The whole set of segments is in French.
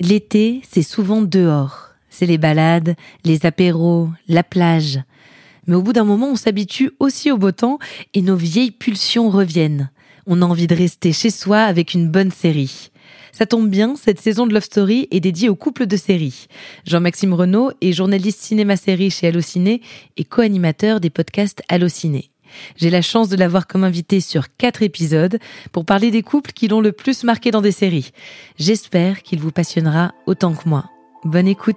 L'été, c'est souvent dehors. C'est les balades, les apéros, la plage. Mais au bout d'un moment, on s'habitue aussi au beau temps et nos vieilles pulsions reviennent. On a envie de rester chez soi avec une bonne série. Ça tombe bien, cette saison de Love Story est dédiée aux couples de séries. Jean-Maxime Renaud est journaliste cinéma-série chez Allociné et co-animateur des podcasts Allociné. J'ai la chance de l'avoir comme invité sur quatre épisodes pour parler des couples qui l'ont le plus marqué dans des séries. J'espère qu'il vous passionnera autant que moi. Bonne écoute.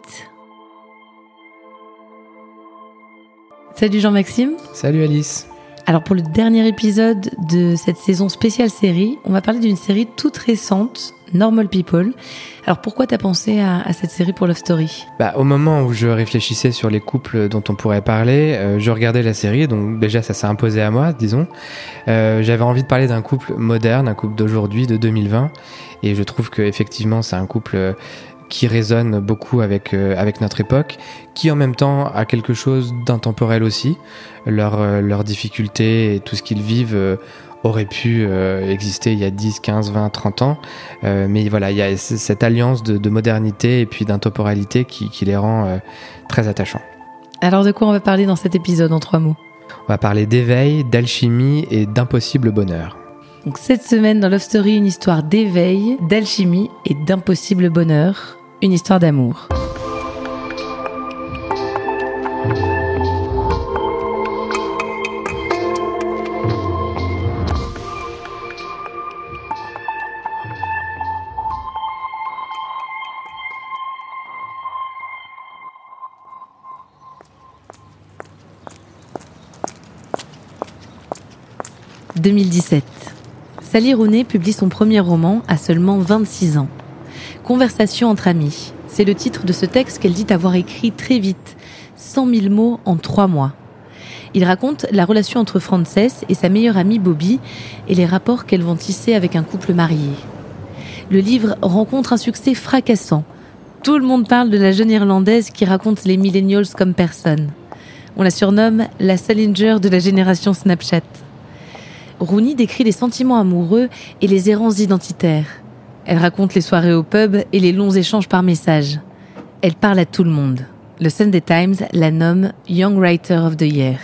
Salut Jean-Maxime. Salut Alice. Alors pour le dernier épisode de cette saison spéciale série, on va parler d'une série toute récente, Normal People. Alors pourquoi t'as pensé à, cette série pour Love Story? Bah, Au moment où je réfléchissais sur les couples dont on pourrait parler, euh, je regardais la série, donc déjà ça s'est imposé à moi, disons. Euh, J'avais envie de parler d'un couple moderne, un couple d'aujourd'hui, de 2020, et je trouve que effectivement c'est un couple qui résonne beaucoup avec, euh, avec notre époque, qui en même temps a quelque chose d'intemporel aussi. Leurs euh, difficultés et tout ce qu'ils vivent euh, aurait pu exister il y a 10, 15, 20, 30 ans. mais voilà, il y a cette alliance de, de modernité et puis d'intemporalité qui, qui, les rend très attachants. Alors de quoi on va parler dans cet épisode en trois mots? On va parler d'éveil, d'alchimie et d'impossible bonheur. Donc cette semaine dans Love Story, une histoire d'éveil, d'alchimie et d'impossible bonheur. Une histoire d'amour. « 2017. Sally Rooney publie son premier roman à seulement 26 ans. Conversation entre amis. C'est le titre de ce texte qu'elle dit avoir écrit très vite, 100 000 mots en trois mois. Il raconte la relation entre Frances et sa meilleure amie Bobby et les rapports qu'elles vont tisser avec un couple marié. Le livre rencontre un succès fracassant. Tout le monde parle de la jeune Irlandaise qui raconte les millennials comme personne. On la surnomme la Salinger de la génération Snapchat. Rooney décrit les sentiments amoureux et les errances identitaires. Elle raconte les soirées au pub et les longs échanges par message. Elle parle à tout le monde. Le Sunday Times la nomme Young Writer of the Year.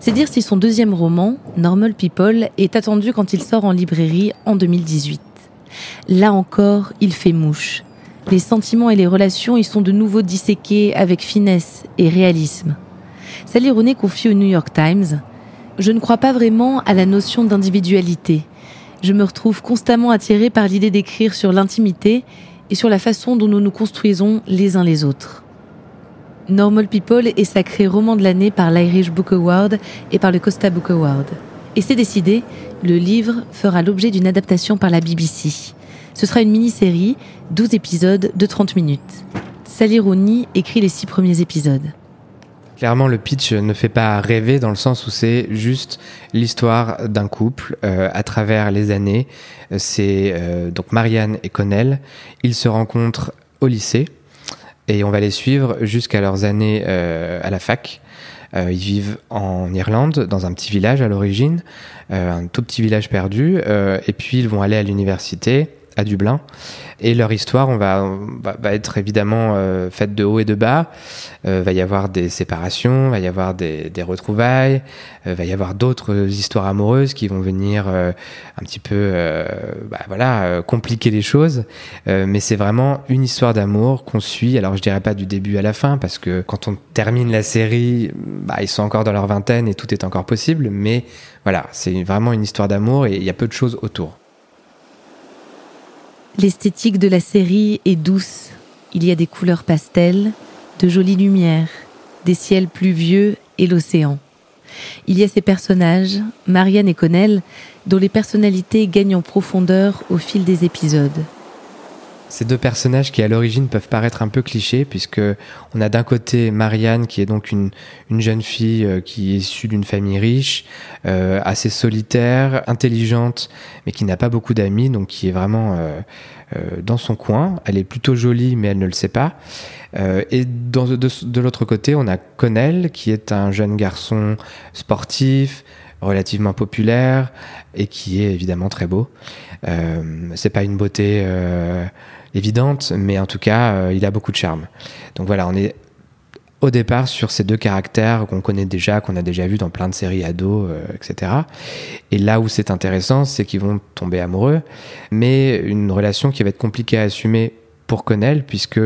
C'est dire si son deuxième roman, Normal People, est attendu quand il sort en librairie en 2018. Là encore, il fait mouche. Les sentiments et les relations y sont de nouveau disséqués avec finesse et réalisme. Sally Rooney confie au New York Times Je ne crois pas vraiment à la notion d'individualité je me retrouve constamment attirée par l'idée d'écrire sur l'intimité et sur la façon dont nous nous construisons les uns les autres. Normal People est sacré roman de l'année par l'Irish Book Award et par le Costa Book Award. Et c'est décidé, le livre fera l'objet d'une adaptation par la BBC. Ce sera une mini-série, 12 épisodes de 30 minutes. Sally Rooney écrit les six premiers épisodes. Clairement, le pitch ne fait pas rêver dans le sens où c'est juste l'histoire d'un couple euh, à travers les années. C'est euh, donc Marianne et Connell. Ils se rencontrent au lycée et on va les suivre jusqu'à leurs années euh, à la fac. ils vivent en Irlande, dans un petit village à l'origine, un tout petit village perdu, et puis ils vont aller à l'université à Dublin. Et leur histoire, on va, être évidemment euh, faite de haut et de bas. Euh, va y avoir des séparations, va y avoir des, des retrouvailles, euh, va y avoir d'autres histoires amoureuses qui vont venir euh, un petit peu, euh, bah, voilà, compliquer les choses. mais c'est vraiment une histoire d'amour qu'on suit. Alors je dirais pas du début à la fin parce que quand on termine la série, bah, ils sont encore dans leur vingtaine et tout est encore possible. Mais voilà, c'est vraiment une histoire d'amour et il y a peu de choses autour. L'esthétique de la série est douce. Il y a des couleurs pastel, de jolies lumières, des ciels pluvieux et l'océan. Il y a ces personnages, Marianne et Connell, dont les personnalités gagnent en profondeur au fil des épisodes. Ces deux personnages qui à l'origine peuvent paraître un peu clichés puisque on a d'un côté Marianne qui est donc une, une jeune fille euh, qui est issue d'une famille riche, euh, assez solitaire, intelligente, mais qui n'a pas beaucoup d'amis, donc qui est vraiment euh, dans son coin. Elle est plutôt jolie, mais elle ne le sait pas. Et de, l'autre côté, on a Connell qui est un jeune garçon sportif, relativement populaire et qui est évidemment très beau. Euh, c'est pas une beauté évidente, mais en tout cas, il a beaucoup de charme. Donc voilà, on est au départ sur ces deux caractères qu'on connaît déjà, qu'on a déjà vu dans plein de séries ados, etc. Et là où c'est intéressant, c'est qu'ils vont tomber amoureux, mais une relation qui va être compliquée à assumer pour Connell, puisque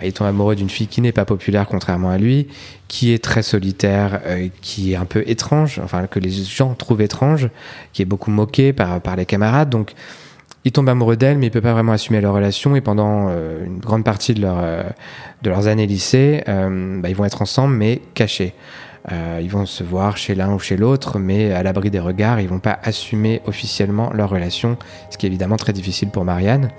bah, il tombe amoureux d'une fille qui n'est pas populaire contrairement à lui, qui est très solitaire, euh, qui est un peu étrange, enfin que les gens trouvent étrange, qui est beaucoup moqué par, par les camarades. Donc il tombe amoureux d'elle, mais il peut pas vraiment assumer leur relation. Et pendant euh, une grande partie de, leur, euh, de leurs années lycée, bah, ils vont être ensemble, mais cachés. ils vont se voir chez l'un ou chez l'autre, mais à l'abri des regards, ils vont pas assumer officiellement leur relation, ce qui est évidemment très difficile pour Marianne.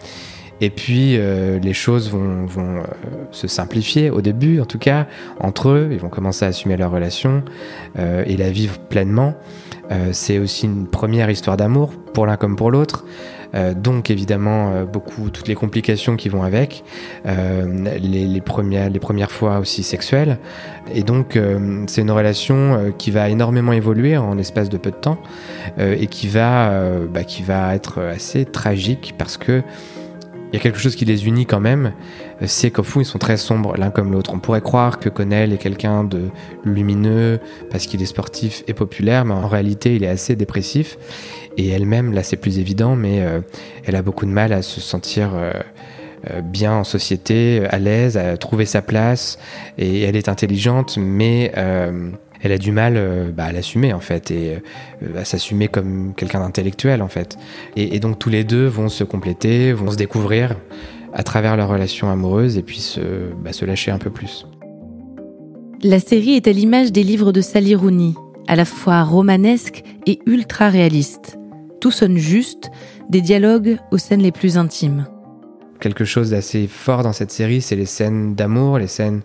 Et puis euh, les choses vont, vont euh, se simplifier au début, en tout cas, entre eux. Ils vont commencer à assumer leur relation euh, et la vivre pleinement. c'est aussi une première histoire d'amour pour l'un comme pour l'autre. Donc évidemment beaucoup toutes les complications qui vont avec, les, les, premières, les premières fois aussi sexuelles. Et donc c'est une relation qui va énormément évoluer en espace de peu de temps et qui va, bah, qui va être assez tragique parce que il y a quelque chose qui les unit quand même, c'est qu'au fond ils sont très sombres l'un comme l'autre. On pourrait croire que Connell est quelqu'un de lumineux parce qu'il est sportif et populaire, mais en réalité il est assez dépressif. Et elle-même, là c'est plus évident, mais euh, elle a beaucoup de mal à se sentir euh, euh, bien en société, à l'aise, à trouver sa place. Et elle est intelligente, mais elle a du mal euh, bah, à l'assumer en fait et euh, à s'assumer comme quelqu'un d'intellectuel en fait. Et, donc tous les deux vont se compléter, vont se découvrir à travers leur relation amoureuse et puis se, bah, se lâcher un peu plus. La série est à l'image des livres de Sally Rooney, à la fois romanesque et ultra réaliste. Tout sonne juste, des dialogues aux scènes les plus intimes. Quelque chose d'assez fort dans cette série, c'est les scènes d'amour, les scènes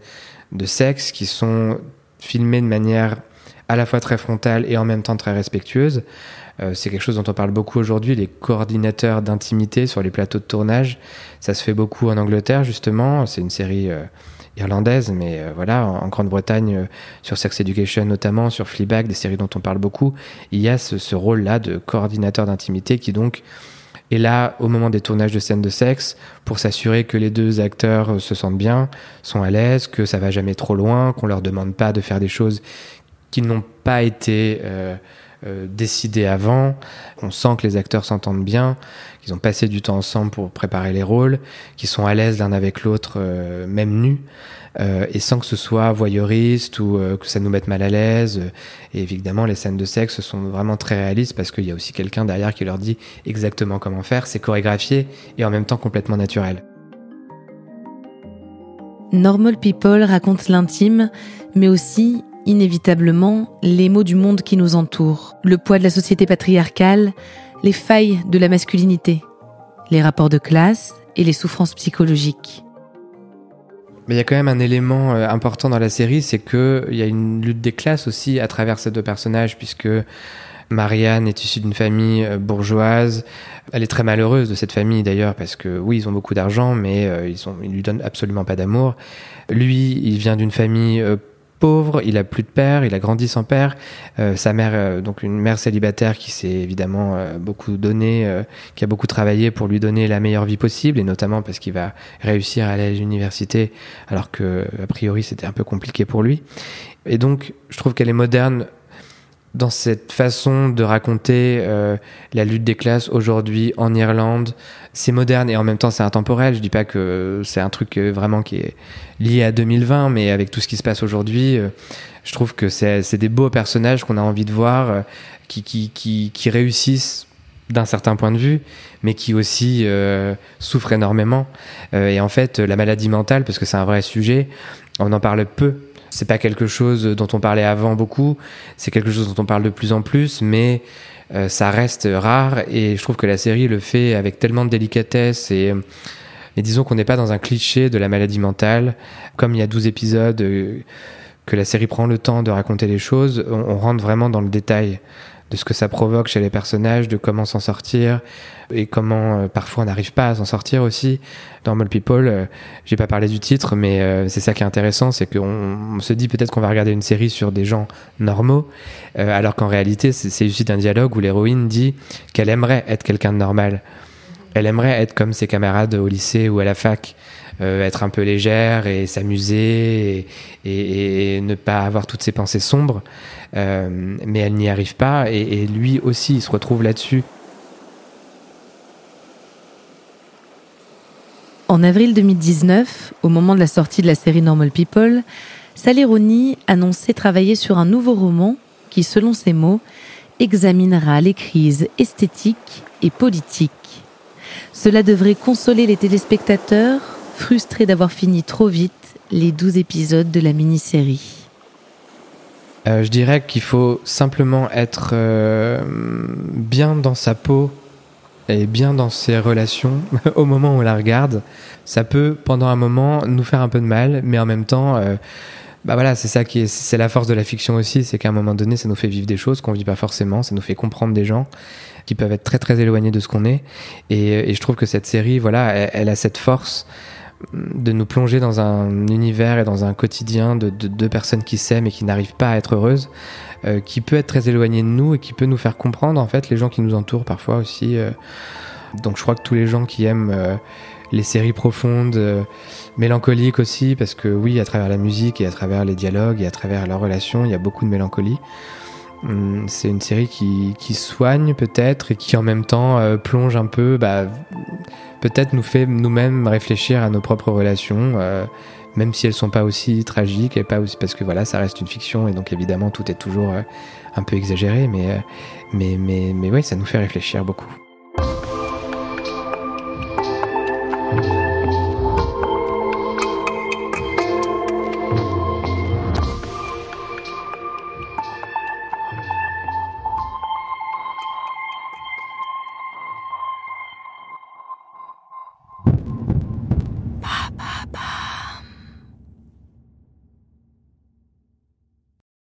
de sexe qui sont filmé de manière à la fois très frontale et en même temps très respectueuse. Euh, c'est quelque chose dont on parle beaucoup aujourd'hui, les coordinateurs d'intimité sur les plateaux de tournage. Ça se fait beaucoup en Angleterre, justement. C'est une série euh, irlandaise, mais euh, voilà, en, Grande-Bretagne, sur Sex Education notamment, sur Fleabag, des séries dont on parle beaucoup, il y a ce, ce rôle-là de coordinateur d'intimité qui donc et là, au moment des tournages de scènes de sexe, pour s'assurer que les deux acteurs euh, se sentent bien, sont à l'aise, que ça va jamais trop loin, qu'on leur demande pas de faire des choses qui n'ont pas été euh, euh, décidées avant. On sent que les acteurs s'entendent bien, qu'ils ont passé du temps ensemble pour préparer les rôles, qu'ils sont à l'aise l'un avec l'autre, même nus. Euh, et sans que ce soit voyeuriste ou euh, que ça nous mette mal à l'aise. Et évidemment, les scènes de sexe sont vraiment très réalistes parce qu'il y a aussi quelqu'un derrière qui leur dit exactement comment faire. C'est chorégraphié et en même temps complètement naturel. Normal People raconte l'intime, mais aussi, inévitablement, les maux du monde qui nous entoure, le poids de la société patriarcale, les failles de la masculinité, les rapports de classe et les souffrances psychologiques. Mais il y a quand même un élément euh, important dans la série, c'est qu'il y a une lutte des classes aussi à travers ces deux personnages, puisque Marianne est issue d'une famille euh, bourgeoise. Elle est très malheureuse de cette famille d'ailleurs, parce que oui, ils ont beaucoup d'argent, mais euh, ils, ils lui donnent absolument pas d'amour. Lui, il vient d'une famille pauvre, il a plus de père, il a grandi sans père. Euh, sa mère, euh, donc une mère célibataire qui s'est évidemment euh, beaucoup donné, qui a beaucoup travaillé pour lui donner la meilleure vie possible, et notamment parce qu'il va réussir à aller à l'université, alors que a priori c'était un peu compliqué pour lui. Et donc, je trouve qu'elle est moderne dans cette façon de raconter euh, la lutte des classes aujourd'hui en Irlande, c'est moderne et en même temps c'est intemporel. Je dis pas que c'est un truc euh, vraiment qui est lié à 2020, mais avec tout ce qui se passe aujourd'hui, euh, je trouve que c'est des beaux personnages qu'on a envie de voir, qui, réussissent d'un certain point de vue, mais qui aussi souffrent énormément. et en fait, la maladie mentale, parce que c'est un vrai sujet, on en parle peu c'est pas quelque chose dont on parlait avant beaucoup, c'est quelque chose dont on parle de plus en plus, mais euh, ça reste rare. Et je trouve que la série le fait avec tellement de délicatesse et, disons qu'on n'est pas dans un cliché de la maladie mentale. Comme il y a 12 épisodes, euh, que la série prend le temps de raconter les choses, on rentre vraiment dans le détail de ce que ça provoque chez les personnages, de comment s'en sortir et comment euh, parfois on n'arrive pas à s'en sortir aussi. Normal People, euh, j'ai pas parlé du titre, mais euh, c'est ça qui est intéressant, c'est qu'on se dit peut-être qu'on va regarder une série sur des gens normaux, alors qu'en réalité c'est issu d'un dialogue où l'héroïne dit qu'elle aimerait être quelqu'un de normal. Elle aimerait être comme ses camarades au lycée ou à la fac, être un peu légère et s'amuser et, ne pas avoir toutes ses pensées sombres, mais elle n'y arrive pas et, et lui aussi il se retrouve là-dessus. En avril 2019, au moment de la sortie de la série Normal People, Sally Rooney annonçait travailler sur un nouveau roman qui, selon ses mots, examinera les crises esthétiques et politiques. Cela devrait consoler les téléspectateurs, frustrés d'avoir fini trop vite les douze épisodes de la mini-série. Euh, je dirais qu'il faut simplement être euh, bien dans sa peau et bien dans ses relations au moment où on la regarde. Ça peut, pendant un moment, nous faire un peu de mal, mais en même temps, euh, bah voilà, c'est ça qui est, c'est la force de la fiction aussi, c'est qu'à un moment donné, ça nous fait vivre des choses qu'on vit pas forcément, ça nous fait comprendre des gens qui peuvent être très très éloignés de ce qu'on est. Et, je trouve que cette série, voilà, elle, a cette force de nous plonger dans un univers et dans un quotidien de deux personnes qui s'aiment et qui n'arrivent pas à être heureuses, euh, qui peut être très éloigné de nous et qui peut nous faire comprendre en fait les gens qui nous entourent parfois aussi. Euh. Donc je crois que tous les gens qui aiment euh, les séries profondes, mélancoliques aussi, parce que oui, à travers la musique et à travers les dialogues et à travers leurs relations, il y a beaucoup de mélancolie. Hum, c'est une série qui, qui soigne peut-être et qui en même temps euh, plonge un peu, bah, peut-être nous fait nous-mêmes réfléchir à nos propres relations, euh, même si elles sont pas aussi tragiques pas aussi parce que voilà, ça reste une fiction et donc évidemment tout est toujours euh, un peu exagéré, mais mais mais mais ça nous fait réfléchir beaucoup.